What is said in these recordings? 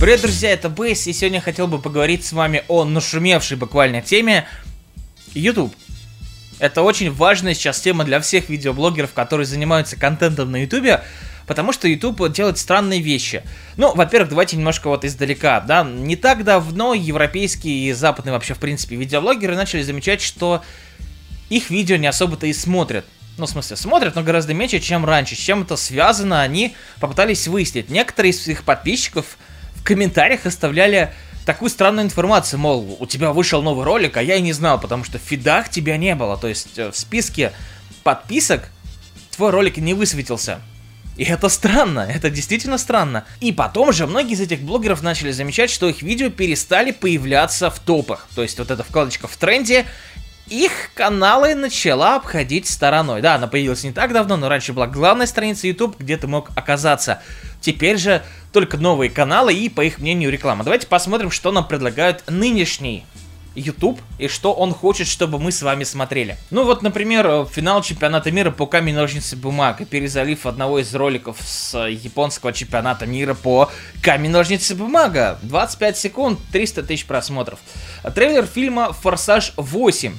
Привет, друзья, это Бейс, и сегодня я хотел бы поговорить с вами о нашумевшей буквально теме YouTube. Это очень важная сейчас тема для всех видеоблогеров, которые занимаются контентом на YouTube, потому что YouTube делает странные вещи. Ну, во-первых, давайте немножко вот издалека, да, не так давно европейские и западные вообще, в принципе, видеоблогеры начали замечать, что их видео не особо-то и смотрят. Ну, в смысле, смотрят, но гораздо меньше, чем раньше. С чем это связано, они попытались выяснить. Некоторые из своих подписчиков в комментариях оставляли такую странную информацию, мол, у тебя вышел новый ролик, а я и не знал, потому что в фидах тебя не было. То есть э, в списке подписок твой ролик не высветился. И это странно, это действительно странно. И потом же многие из этих блогеров начали замечать, что их видео перестали появляться в топах. То есть вот эта вкладочка в тренде, их каналы начала обходить стороной. Да, она появилась не так давно, но раньше была главная страница YouTube, где ты мог оказаться. Теперь же только новые каналы и, по их мнению, реклама. Давайте посмотрим, что нам предлагают нынешний YouTube и что он хочет, чтобы мы с вами смотрели. Ну вот, например, финал чемпионата мира по камень, ножницы, бумага, перезалив одного из роликов с японского чемпионата мира по камень, ножницы, бумага. 25 секунд, 300 тысяч просмотров. Трейлер фильма «Форсаж 8»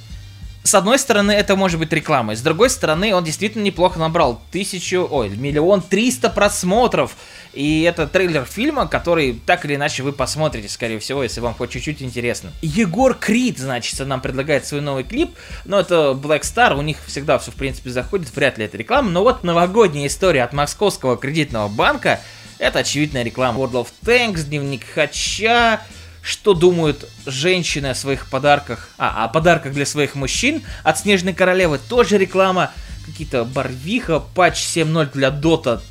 с одной стороны, это может быть рекламой, с другой стороны, он действительно неплохо набрал тысячу, ой, миллион триста просмотров. И это трейлер фильма, который так или иначе вы посмотрите, скорее всего, если вам хоть чуть-чуть интересно. Егор Крид, значит, нам предлагает свой новый клип, но это Black Star, у них всегда все, в принципе, заходит, вряд ли это реклама. Но вот новогодняя история от Московского кредитного банка, это очевидная реклама. World of Tanks, Дневник Хача, что думают женщины о своих подарках, а, о подарках для своих мужчин. От Снежной Королевы тоже реклама, какие-то Барвиха, патч 7.0 для Dota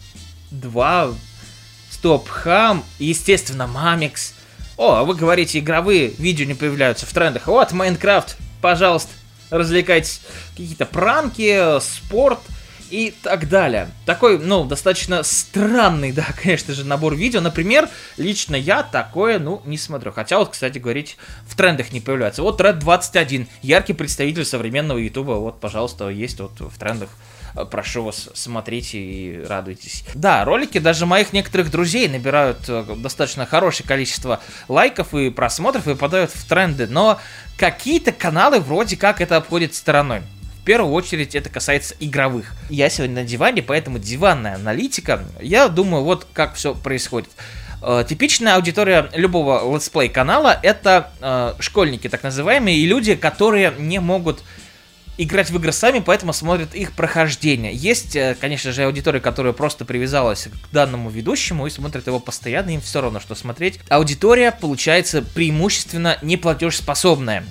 2, Стоп Хам, естественно, Мамикс. О, а вы говорите, игровые видео не появляются в трендах. Вот, Майнкрафт, пожалуйста, развлекайтесь. Какие-то пранки, спорт – и так далее. Такой, ну, достаточно странный, да, конечно же, набор видео. Например, лично я такое, ну, не смотрю. Хотя вот, кстати говорить, в трендах не появляется. Вот Red 21, яркий представитель современного ютуба. Вот, пожалуйста, есть вот в трендах. Прошу вас, смотрите и радуйтесь. Да, ролики даже моих некоторых друзей набирают э, достаточно хорошее количество лайков и просмотров и попадают в тренды, но какие-то каналы вроде как это обходят стороной. В первую очередь это касается игровых. Я сегодня на диване, поэтому диванная аналитика. Я думаю, вот как все происходит. Э, типичная аудитория любого летсплей канала это э, школьники так называемые и люди, которые не могут играть в игры сами, поэтому смотрят их прохождение. Есть, э, конечно же, аудитория, которая просто привязалась к данному ведущему и смотрит его постоянно, им все равно, что смотреть. Аудитория, получается, преимущественно неплатежеспособная.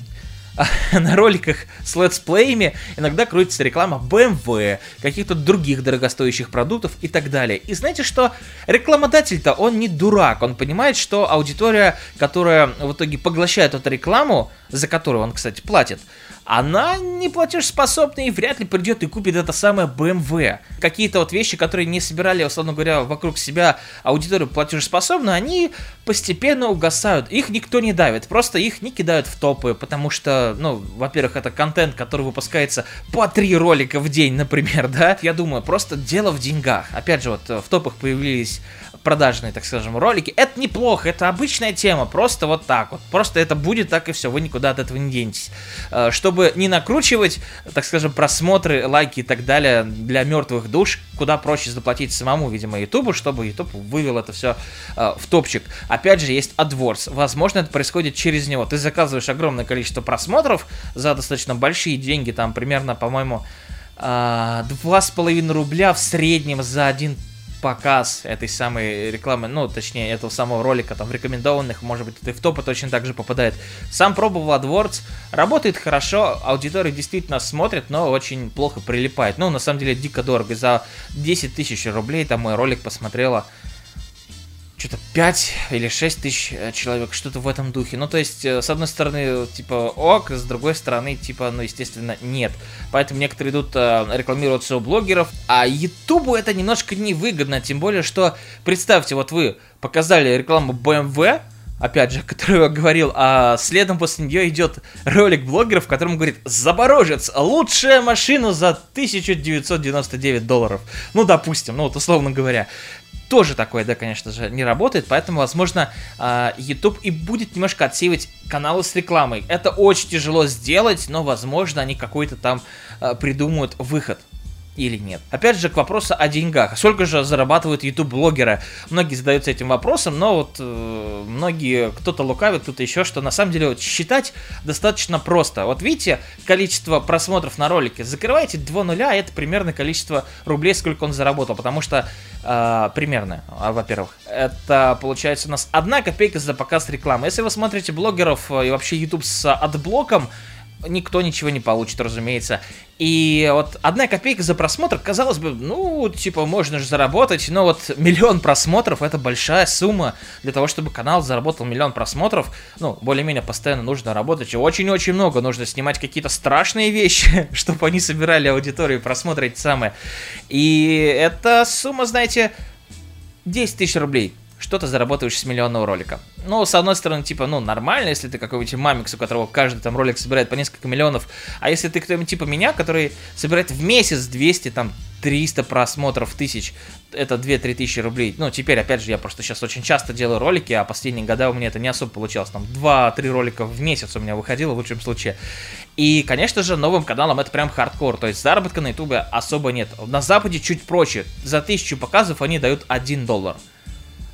на роликах с летсплеями иногда крутится реклама BMW, каких-то других дорогостоящих продуктов и так далее. И знаете что? Рекламодатель-то он не дурак, он понимает, что аудитория, которая в итоге поглощает эту рекламу, за которую он, кстати, платит, она не платежеспособна и вряд ли придет и купит это самое BMW. Какие-то вот вещи, которые не собирали, условно говоря, вокруг себя аудиторию платежеспособную, они постепенно угасают. Их никто не давит, просто их не кидают в топы, потому что, ну, во-первых, это контент, который выпускается по три ролика в день, например, да. Я думаю, просто дело в деньгах. Опять же, вот в топах появились продажные, так скажем, ролики. Это неплохо, это обычная тема, просто вот так вот. Просто это будет так и все, вы никуда от этого не денетесь. Э, чтобы не накручивать, так скажем, просмотры, лайки и так далее для мертвых душ, куда проще заплатить самому, видимо, Ютубу, чтобы Ютуб вывел это все э, в топчик. Опять же, есть AdWords. Возможно, это происходит через него. Ты заказываешь огромное количество просмотров за достаточно большие деньги, там примерно, по-моему, э, два с половиной рубля в среднем за один показ этой самой рекламы, ну, точнее, этого самого ролика, там, в рекомендованных, может быть, и в топы точно так же попадает. Сам пробовал AdWords, работает хорошо, аудитория действительно смотрит, но очень плохо прилипает. Ну, на самом деле, дико дорого. За 10 тысяч рублей там мой ролик посмотрела что-то 5 или 6 тысяч э, человек, что-то в этом духе. Ну, то есть, э, с одной стороны, типа, ок, с другой стороны, типа, ну, естественно, нет. Поэтому некоторые идут э, рекламироваться у блогеров, а Ютубу это немножко невыгодно, тем более, что, представьте, вот вы показали рекламу BMW, опять же, которую я говорил, а следом после нее идет ролик блогеров, в котором говорит «Запорожец, лучшая машина за 1999 долларов». Ну, допустим, ну вот условно говоря. Тоже такое, да, конечно же, не работает, поэтому, возможно, а, YouTube и будет немножко отсеивать каналы с рекламой. Это очень тяжело сделать, но, возможно, они какой-то там а, придумают выход или нет. Опять же, к вопросу о деньгах. Сколько же зарабатывают YouTube-блогеры? Многие задаются этим вопросом, но вот э, многие, кто-то лукавит, кто-то еще, что на самом деле вот, считать достаточно просто. Вот видите, количество просмотров на ролике, закрываете 2 нуля, а это примерно количество рублей, сколько он заработал, потому что э, примерно, а, во-первых, это получается у нас одна копейка за показ рекламы. Если вы смотрите блогеров э, и вообще YouTube с отблоком, никто ничего не получит, разумеется. И вот одна копейка за просмотр, казалось бы, ну, типа, можно же заработать, но вот миллион просмотров это большая сумма для того, чтобы канал заработал миллион просмотров. Ну, более-менее постоянно нужно работать, и очень-очень много нужно снимать какие-то страшные вещи, чтобы они собирали аудиторию и просмотры эти самые. И эта сумма, знаете, 10 тысяч рублей что-то заработаешь с миллионного ролика. Ну, с одной стороны, типа, ну, нормально, если ты какой-нибудь мамикс, у которого каждый там ролик собирает по несколько миллионов, а если ты кто-нибудь типа меня, который собирает в месяц 200, там, 300 просмотров тысяч, это 2-3 тысячи рублей. Ну, теперь, опять же, я просто сейчас очень часто делаю ролики, а последние года у меня это не особо получалось. Там 2-3 ролика в месяц у меня выходило в лучшем случае. И, конечно же, новым каналам это прям хардкор. То есть заработка на ютубе особо нет. На Западе чуть проще. За тысячу показов они дают 1 доллар.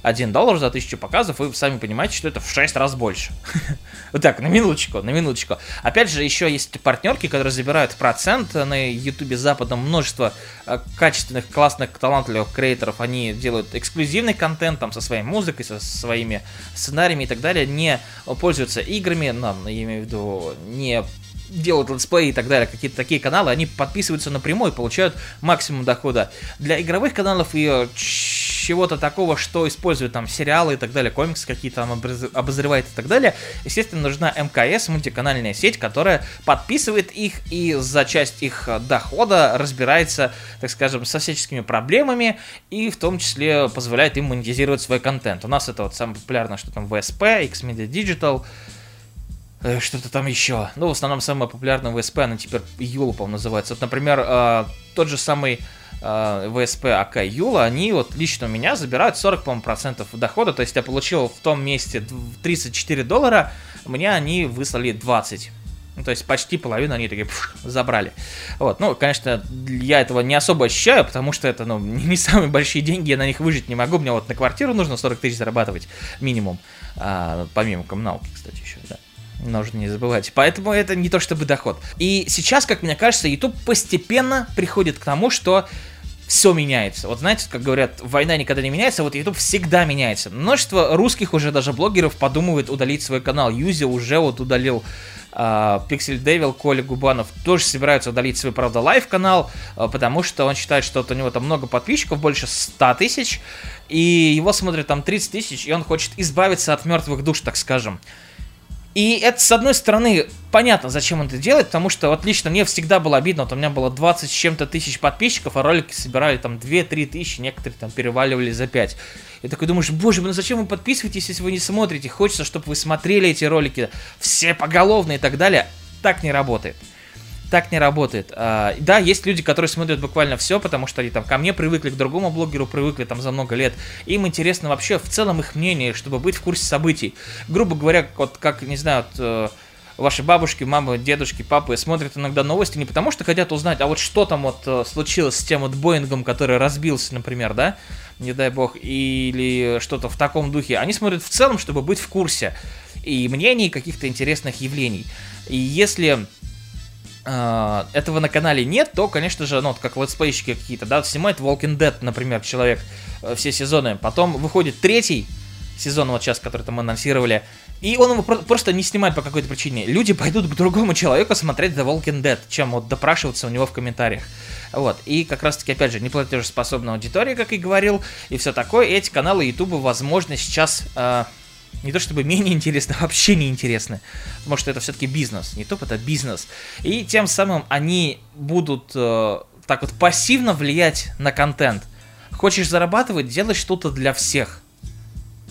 1 доллар за 1000 показов, вы сами понимаете, что это в 6 раз больше. Вот так, на минуточку, на минуточку. Опять же, еще есть партнерки, которые забирают процент на ютубе западом множество э, качественных, классных, талантливых креаторов. Они делают эксклюзивный контент там со своей музыкой, со своими сценариями и так далее, не пользуются играми, ну, я имею в виду, не делают летсплей и так далее, какие-то такие каналы, они подписываются напрямую и получают максимум дохода. Для игровых каналов и э, чего-то такого, что используют там сериалы и так далее, комиксы какие-то там обозревает и так далее, естественно, нужна МКС, мультиканальная сеть, которая подписывает их и за часть их дохода разбирается, так скажем, со всяческими проблемами и в том числе позволяет им монетизировать свой контент. У нас это вот самое популярное, что там VSP, Xmedia Digital, э, что-то там еще. Ну, в основном самое популярное VSP, она теперь Юла, по-моему, называется. Вот, например, э, тот же самый э, ВСП АК Юла, они вот лично у меня забирают 40, по процентов дохода, то есть я получил в том месте 34 доллара, мне они выслали 20. Ну, то есть почти половину они такие пфф, забрали. Вот, ну, конечно, я этого не особо ощущаю, потому что это, ну, не самые большие деньги, я на них выжить не могу. Мне вот на квартиру нужно 40 тысяч зарабатывать минимум, а, помимо коммуналки, кстати, еще, да нужно не забывать. Поэтому это не то чтобы доход. И сейчас, как мне кажется, YouTube постепенно приходит к тому, что все меняется. Вот знаете, как говорят, война никогда не меняется, а вот YouTube всегда меняется. Множество русских уже даже блогеров подумывает удалить свой канал. Юзи уже вот удалил Pixel э, Devil, Коля Губанов тоже собираются удалить свой, правда, live канал, э, потому что он считает, что вот у него там много подписчиков, больше 100 тысяч, и его смотрят там 30 тысяч, и он хочет избавиться от мертвых душ, так скажем. И это, с одной стороны, понятно, зачем он это делает, потому что вот лично мне всегда было обидно, вот у меня было 20 с чем-то тысяч подписчиков, а ролики собирали там 2-3 тысячи, некоторые там переваливали за 5. И такой думаешь, боже ну зачем вы подписываетесь, если вы не смотрите? Хочется, чтобы вы смотрели эти ролики, все поголовно и так далее. Так не работает так не работает. А, да, есть люди, которые смотрят буквально все, потому что они там ко мне привыкли, к другому блогеру привыкли там за много лет. Им интересно вообще в целом их мнение, чтобы быть в курсе событий. Грубо говоря, вот как, не знаю, вот, э, ваши бабушки, мамы, дедушки, папы смотрят иногда новости не потому, что хотят узнать, а вот что там вот э, случилось с тем вот Боингом, который разбился, например, да, не дай бог, или что-то в таком духе. Они смотрят в целом, чтобы быть в курсе и мнений каких-то интересных явлений. И если этого на канале нет, то, конечно же, ну, вот как летсплейщики какие-то, да, снимает Walking Dead, например, человек э, все сезоны, потом выходит третий сезон, вот сейчас, который там анонсировали, и он его про- просто не снимает по какой-то причине. Люди пойдут к другому человеку смотреть The Walking Dead, чем вот допрашиваться у него в комментариях. Вот, и как раз-таки, опять же, неплатежеспособная аудитория, как и говорил, и все такое, и эти каналы YouTube, возможно, сейчас... Uh, не то чтобы менее интересны, вообще не интересны. Потому что это все-таки бизнес. Не топ, это бизнес. И тем самым они будут э, так вот пассивно влиять на контент. Хочешь зарабатывать, делай что-то для всех.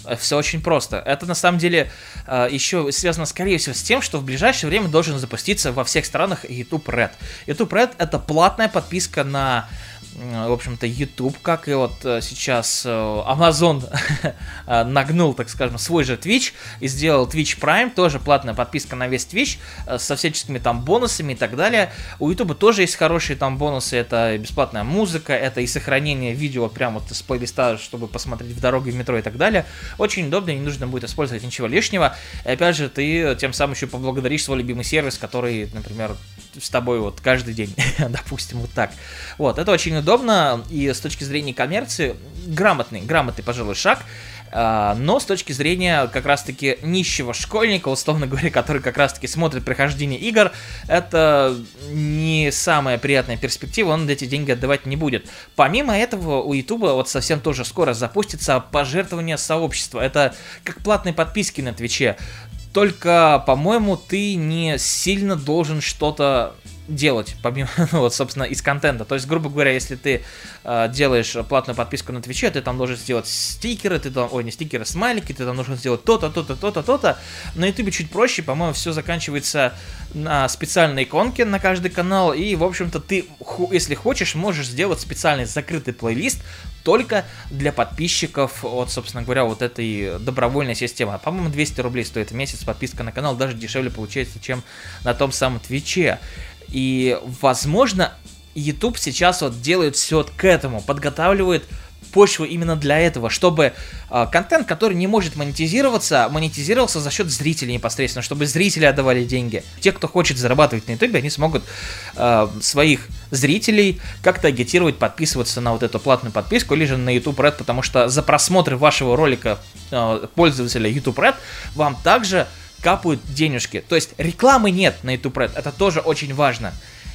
Э, Все очень просто. Это на самом деле э, еще связано, скорее всего, с тем, что в ближайшее время должен запуститься во всех странах YouTube Red. YouTube Red это платная подписка на в общем-то, YouTube, как и вот э, сейчас э, Amazon э, нагнул, так скажем, свой же Twitch и сделал Twitch Prime, тоже платная подписка на весь Twitch со всяческими там бонусами и так далее. У YouTube тоже есть хорошие там бонусы, это бесплатная музыка, это и сохранение видео прямо вот с плейлиста, чтобы посмотреть в дороге, в метро и так далее. Очень удобно, не нужно будет использовать ничего лишнего. И опять же, ты тем самым еще поблагодаришь свой любимый сервис, который, например, с тобой вот каждый день, допустим, вот так. Вот, это очень удобно, и с точки зрения коммерции, грамотный, грамотный, пожалуй, шаг, а, но с точки зрения как раз-таки нищего школьника, условно говоря, который как раз-таки смотрит прохождение игр, это не самая приятная перспектива, он эти деньги отдавать не будет. Помимо этого, у Ютуба вот совсем тоже скоро запустится пожертвование сообщества. Это как платные подписки на Твиче. Только, по-моему, ты не сильно должен что-то делать, помимо, ну вот, собственно, из контента. То есть, грубо говоря, если ты э, делаешь платную подписку на Твиче, ты там должен сделать стикеры, ты там, ой, не стикеры, смайлики, ты там должен сделать то-то, то-то, то-то, то-то. На Ютубе чуть проще, по-моему, все заканчивается на специальной иконке на каждый канал, и, в общем-то, ты, если хочешь, можешь сделать специальный закрытый плейлист только для подписчиков от, собственно говоря, вот этой добровольной системы. По-моему, 200 рублей стоит в месяц подписка на канал, даже дешевле получается, чем на том самом Твиче. И, возможно, YouTube сейчас вот делает все к этому, подготавливает почву именно для этого, чтобы э, контент, который не может монетизироваться, монетизировался за счет зрителей непосредственно, чтобы зрители отдавали деньги. Те, кто хочет зарабатывать на YouTube, они смогут э, своих зрителей как-то агитировать, подписываться на вот эту платную подписку или же на YouTube Red, потому что за просмотр вашего ролика э, пользователя YouTube Red вам также капают денежки. То есть рекламы нет на YouTube Red, это тоже очень важно.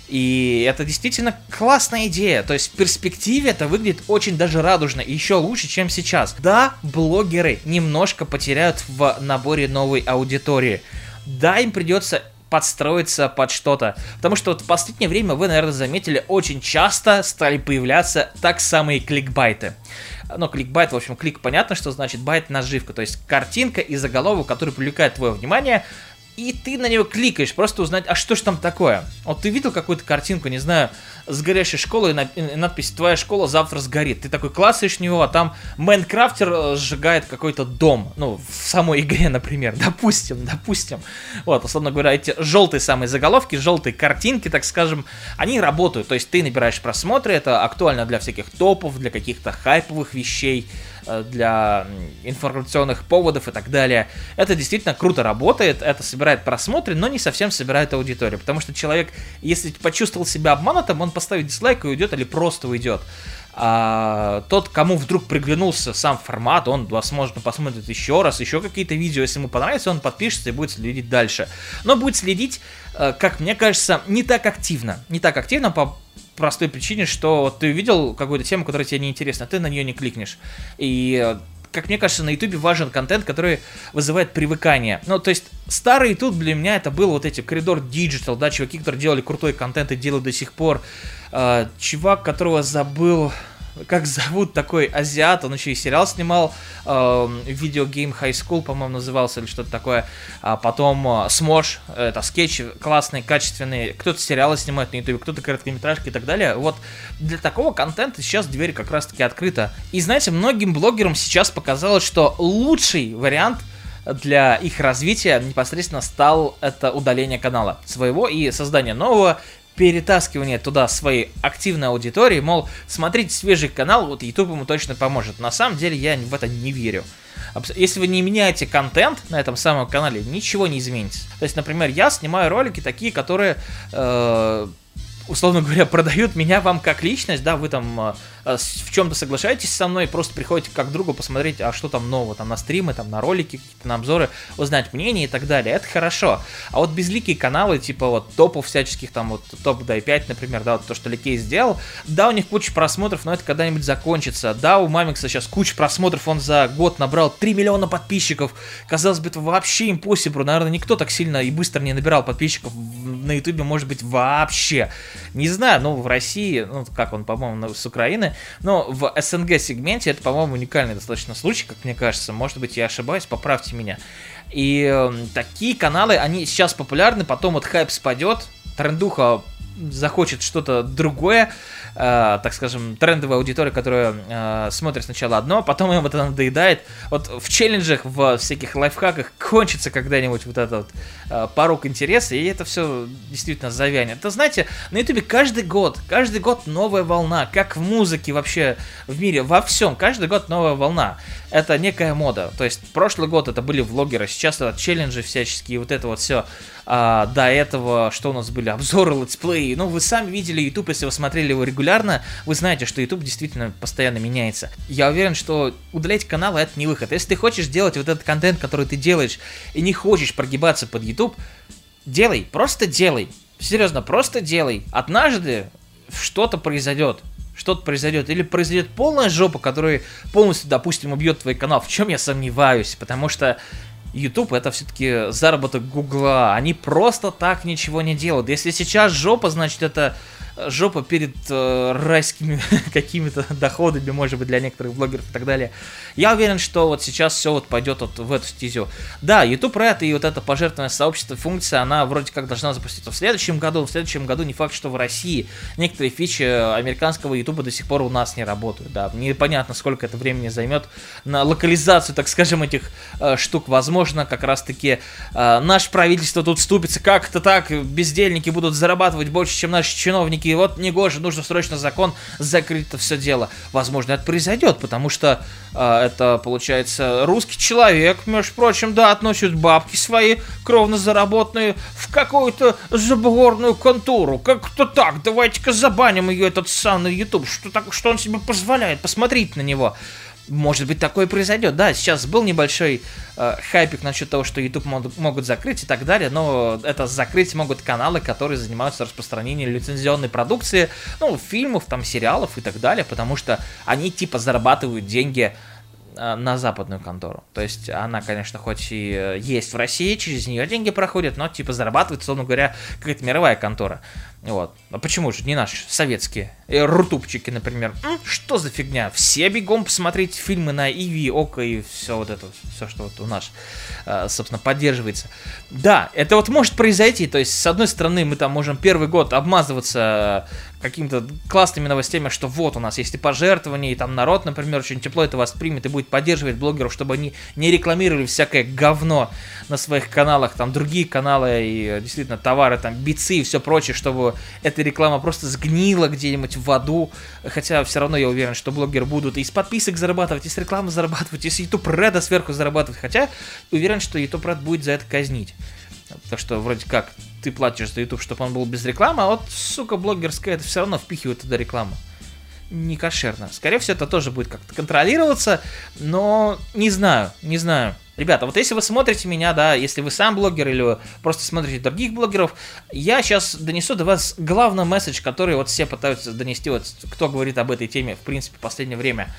И это действительно классная идея. То есть в перспективе это выглядит очень даже радужно и еще лучше, чем сейчас. Да, блогеры немножко потеряют в наборе новой аудитории. Да, им придется подстроиться под что-то. Потому что вот в последнее время вы, наверное, заметили, очень часто стали появляться так самые кликбайты ну, кликбайт, в общем, клик понятно, что значит bait наживка, то есть картинка и заголовок, который привлекает твое внимание, и ты на него кликаешь, просто узнать, а что ж там такое. Вот ты видел какую-то картинку, не знаю, с горящей школой, и надпись «Твоя школа завтра сгорит». Ты такой кликаешь на него, а там Майнкрафтер э, сжигает какой-то дом, ну, в самой игре, например, допустим, допустим. Вот, условно говоря, эти желтые самые заголовки, желтые картинки, так скажем, они работают, то есть ты набираешь просмотры, это актуально для всяких топов, для каких-то хайповых вещей, Э, для информационных поводов и так далее. Это действительно круто работает, это собирает просмотры, но не совсем собирает аудиторию, потому что человек, если почувствовал себя обманутым, он поставит дизлайк и уйдет или просто уйдет. А тот, кому вдруг приглянулся сам формат, он, возможно, посмотрит еще раз, еще какие-то видео, если ему понравится, он подпишется и будет следить дальше. Но будет следить, э, как мне кажется, не так активно. Не так активно по простой причине, что ты видел какую-то тему, которая тебе не интересна, ты на нее не кликнешь. И как мне кажется, на Ютубе важен контент, который вызывает привыкание. Ну, то есть, старый Ютуб для меня это был вот эти коридор Digital, да, чуваки, которые делали крутой контент и делают до сих пор. Э, чувак, которого забыл, как зовут такой азиат, он еще и сериал снимал, э, видеогейм High School, по-моему, назывался или что-то такое. А потом э, Смош, это скетч классный, качественный. Кто-то сериалы снимает на YouTube, кто-то короткометражки и так далее. Вот для такого контента сейчас дверь как раз-таки открыта. И знаете, многим блогерам сейчас показалось, что лучший вариант для их развития непосредственно стал это удаление канала своего и создание нового перетаскивание туда своей активной аудитории, мол, смотрите свежий канал, вот YouTube ему точно поможет. На самом деле я в это не верю. Если вы не меняете контент на этом самом канале, ничего не изменится. То есть, например, я снимаю ролики такие, которые э, условно говоря, продают меня вам как личность, да, вы там э, э, в чем-то соглашаетесь со мной, просто приходите как другу посмотреть, а что там нового, там на стримы, там на ролики, какие-то на обзоры, узнать мнение и так далее, это хорошо. А вот безликие каналы, типа вот топов всяческих, там вот топ дай 5, например, да, вот то, что Ликей сделал, да, у них куча просмотров, но это когда-нибудь закончится, да, у Мамикса сейчас куча просмотров, он за год набрал 3 миллиона подписчиков, казалось бы, это вообще импосибл, наверное, никто так сильно и быстро не набирал подписчиков на ютубе, может быть, вообще. Не знаю, ну, в России, ну, как он, по-моему, с Украины, но в СНГ сегменте это, по-моему, уникальный достаточно случай, как мне кажется. Может быть, я ошибаюсь, поправьте меня. И э, такие каналы, они сейчас популярны, потом вот хайп спадет, трендуха захочет что-то другое, э, так скажем, трендовая аудитория, которая э, смотрит сначала одно, а потом им это надоедает. Вот в челленджах, в всяких лайфхаках кончится когда-нибудь вот этот вот, э, порог интереса, и это все действительно завянет. Это, знаете, на ютубе каждый год, каждый год новая волна, как в музыке вообще в мире, во всем, каждый год новая волна. Это некая мода. То есть прошлый год это были влогеры, сейчас это челленджи всяческие, вот это вот все. А, до этого, что у нас были, обзоры, летсплеи. Ну, вы сами видели YouTube, если вы смотрели его регулярно, вы знаете, что YouTube действительно постоянно меняется. Я уверен, что удалять каналы это не выход. Если ты хочешь делать вот этот контент, который ты делаешь, и не хочешь прогибаться под YouTube, делай, просто делай. Серьезно, просто делай. Однажды что-то произойдет что-то произойдет. Или произойдет полная жопа, которая полностью, допустим, убьет твой канал. В чем я сомневаюсь, потому что YouTube это все-таки заработок Гугла. Они просто так ничего не делают. Если сейчас жопа, значит это жопа перед э, райскими какими-то доходами, может быть, для некоторых блогеров и так далее. Я уверен, что вот сейчас все вот пойдет вот в эту стезю. Да, YouTube Red и вот это пожертвованное сообщество функция, она вроде как должна запуститься в следующем году. В следующем году не факт, что в России некоторые фичи американского YouTube до сих пор у нас не работают. Да, непонятно, сколько это времени займет на локализацию, так скажем, этих э, штук. Возможно, как раз-таки э, наше правительство тут вступится как-то так, бездельники будут зарабатывать больше, чем наши чиновники и вот негоже, нужно срочно закон закрыть это все дело. Возможно, это произойдет, потому что э, это, получается, русский человек, между прочим, да, относит бабки свои, кровно заработанные, в какую-то заборную контору. Как-то так, давайте-ка забаним ее, этот самый YouTube, что, так, что он себе позволяет, посмотрите на него может быть, такое произойдет. Да, сейчас был небольшой э, хайпик насчет того, что YouTube мод- могут закрыть и так далее, но это закрыть могут каналы, которые занимаются распространением лицензионной продукции, ну, фильмов, там, сериалов и так далее, потому что они, типа, зарабатывают деньги э, на западную контору. То есть она, конечно, хоть и э, есть в России, через нее деньги проходят, но типа зарабатывает, условно говоря, какая-то мировая контора. Вот. А почему же не наши, советские? Э, рутубчики, например. М? Что за фигня? Все бегом посмотреть фильмы на Иви, Око и все вот это, все, что вот у нас, э, собственно, поддерживается. Да, это вот может произойти. То есть, с одной стороны, мы там можем первый год обмазываться какими-то классными новостями, что вот у нас есть и пожертвования, и там народ, например, очень тепло это воспримет и будет поддерживать блогеров, чтобы они не рекламировали всякое говно на своих каналах, там другие каналы и э, действительно товары, там бицы и все прочее, чтобы эта реклама просто сгнила где-нибудь в аду, хотя все равно я уверен, что блогеры будут и с подписок зарабатывать, и с рекламы зарабатывать, и с YouTube Red сверху зарабатывать, хотя уверен, что YouTube Red будет за это казнить. Так что вроде как ты платишь за YouTube, чтобы он был без рекламы, а вот, сука, блогерская, это все равно впихивает туда рекламу. Не кошерно. Скорее всего, это тоже будет как-то контролироваться, но не знаю, не знаю. Ребята, вот если вы смотрите меня, да, если вы сам блогер или просто смотрите других блогеров, я сейчас донесу до вас главный месседж, который вот все пытаются донести, вот кто говорит об этой теме, в принципе, в последнее время.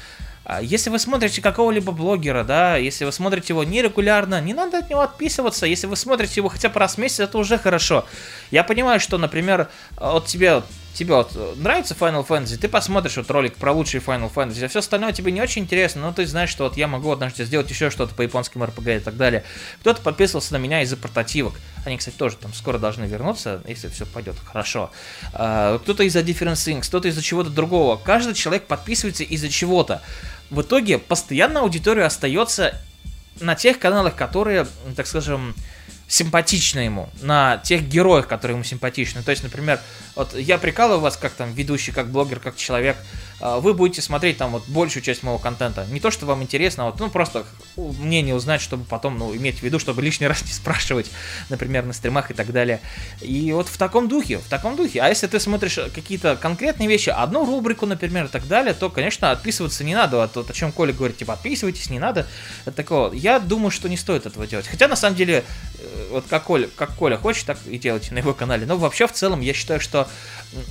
А, если вы смотрите какого-либо блогера, да, если вы смотрите его нерегулярно, не надо от него отписываться. Если вы смотрите его хотя бы раз в месяц, это уже хорошо. Я понимаю, что, например, от тебя тебе вот нравится Final Fantasy, ты посмотришь вот ролик про лучшие Final Fantasy, а все остальное тебе не очень интересно, но ты знаешь, что вот я могу однажды сделать еще что-то по японским RPG и так далее. Кто-то подписывался на меня из-за портативок. Они, кстати, тоже там скоро должны вернуться, если все пойдет хорошо. А, кто-то из-за Different Things, кто-то из-за чего-то другого. Каждый человек подписывается из-за чего-то. В итоге постоянно аудитория остается на тех каналах, которые, так скажем, симпатичны ему, на тех героях, которые ему симпатичны. То есть, например, вот я прикалываю вас как там ведущий, как блогер, как человек, вы будете смотреть там вот большую часть моего контента. Не то, что вам интересно, а вот, ну, просто мнение узнать, чтобы потом, ну, иметь в виду, чтобы лишний раз не спрашивать, например, на стримах и так далее. И вот в таком духе, в таком духе. А если ты смотришь какие-то конкретные вещи, одну рубрику, например, и так далее, то, конечно, отписываться не надо. Вот, вот о чем Коля говорит, типа, отписывайтесь, не надо. Это такого. Я думаю, что не стоит этого делать. Хотя, на самом деле, э, вот как Коля, как Коля хочет, так и делайте на его канале. Но вообще, в целом, я считаю, что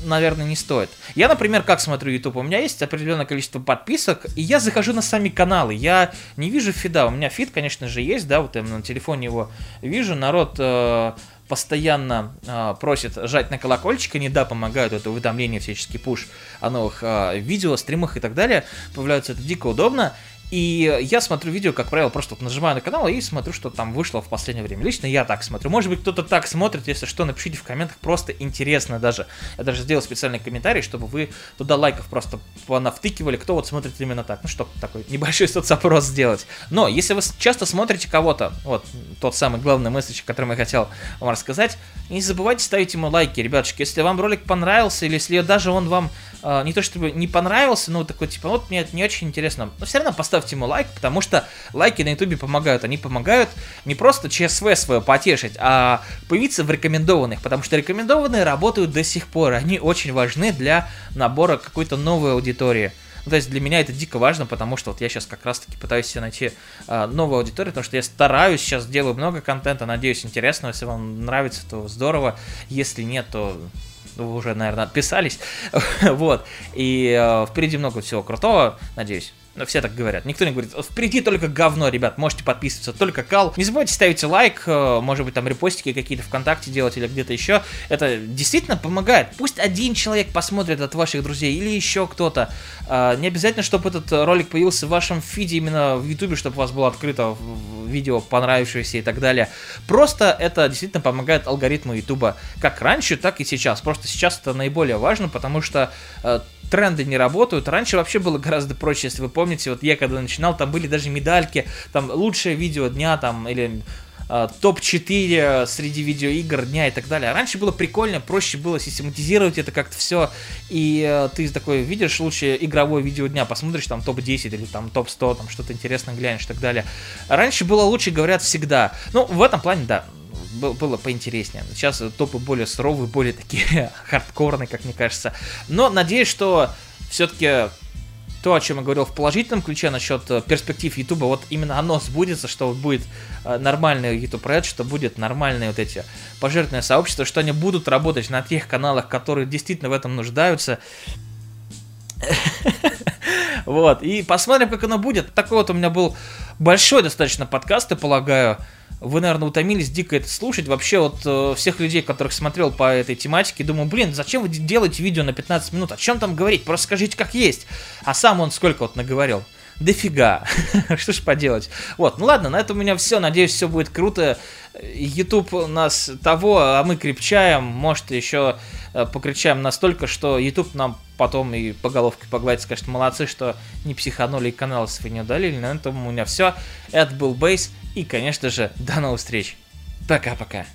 наверное, не стоит. Я, например, как смотрю YouTube, у меня есть определенное количество подписок, и я захожу на сами каналы, я не вижу фида, у меня фид, конечно же, есть, да, вот я на телефоне его вижу, народ э, постоянно э, просит жать на колокольчик, они, да, помогают, это уведомления всячески пуш о новых э, видео, стримах и так далее, появляются, это дико удобно, И я смотрю видео, как правило, просто вот нажимаю на канал и смотрю, что там вышло в последнее время. Лично я так смотрю. Может быть, кто-то так смотрит, если что, напишите в комментах, просто интересно даже. Я даже сделал специальный комментарий, чтобы вы туда лайков просто понавтыкивали, кто вот смотрит именно так. Ну, чтобы такой небольшой соцопрос сделать. Но, если вы часто смотрите кого-то, вот тот самый главный месседж, который я хотел вам рассказать, не забывайте ставить ему лайки, ребятушки. Если вам ролик понравился, или если даже он вам э, не то чтобы не понравился, но такой, типа, вот мне это не очень интересно, но все равно поставьте ему лайк, потому что лайки на ютубе помогают. Они помогают не просто ЧСВ свое потешить, а появиться в рекомендованных, потому что рекомендованные работают до сих пор. Они очень важны для набора какой-то новой аудитории. Ну, то есть для меня это дико важно, потому что вот я сейчас как раз-таки пытаюсь себе найти э, новую аудиторию, потому что я стараюсь, сейчас делаю много контента, надеюсь, интересного. Если вам нравится, то здорово. Если нет, то вы уже, наверное, отписались. вот. И э, впереди много всего крутого, надеюсь. Но все так говорят. Никто не говорит, впереди только говно, ребят, можете подписываться, только кал. Не забывайте ставить лайк, э, может быть, там репостики какие-то ВКонтакте делать или где-то еще. Это действительно помогает. Пусть один человек посмотрит от ваших друзей или еще кто-то. Э, не обязательно, чтобы этот ролик появился в вашем фиде именно в Ютубе, чтобы у вас было открыто видео понравившееся и так далее. Просто это действительно помогает алгоритму Ютуба как раньше, так и сейчас. Просто сейчас это наиболее важно, потому что э, тренды не работают. Раньше вообще было гораздо проще, если вы помните, вот я когда начинал, там были даже медальки, там лучшее видео дня, там, или э, топ-4 среди видеоигр дня и так далее. А раньше было прикольно, проще было систематизировать это как-то все, и э, ты такой видишь лучшее игровое видео дня, посмотришь там топ-10 или там топ-100, там что-то интересное глянешь и так далее. раньше было лучше, говорят, всегда. Ну, в этом плане, да, было поинтереснее. Сейчас топы более суровые, более такие хардкорные, как мне кажется. Но надеюсь, что все-таки то, о чем я говорил в положительном ключе насчет э, перспектив Ютуба, вот именно оно сбудется, что будет э, нормальный YouTube проект, что будет нормальные вот эти пожертвованные сообщества, что они будут работать на тех каналах, которые действительно в этом нуждаются. Вот, и посмотрим, как оно будет. Такой вот у меня был большой достаточно подкаст, я полагаю. Вы, наверное, утомились дико это слушать. Вообще, вот э, всех людей, которых смотрел по этой тематике, думаю, блин, зачем вы делаете видео на 15 минут? О чем там говорить? Просто скажите, как есть. А сам он сколько вот наговорил? Дофига. Что ж поделать. Вот, ну ладно, на этом у меня все. Надеюсь, все будет круто. YouTube нас того, а мы крепчаем. Может, еще э, покричаем настолько, что YouTube нам потом и по головке погладит, скажет, молодцы, что не психанули и канал свой не удалили. На этом у меня все. Это был Бейс. И, конечно же, до новых встреч. Пока-пока.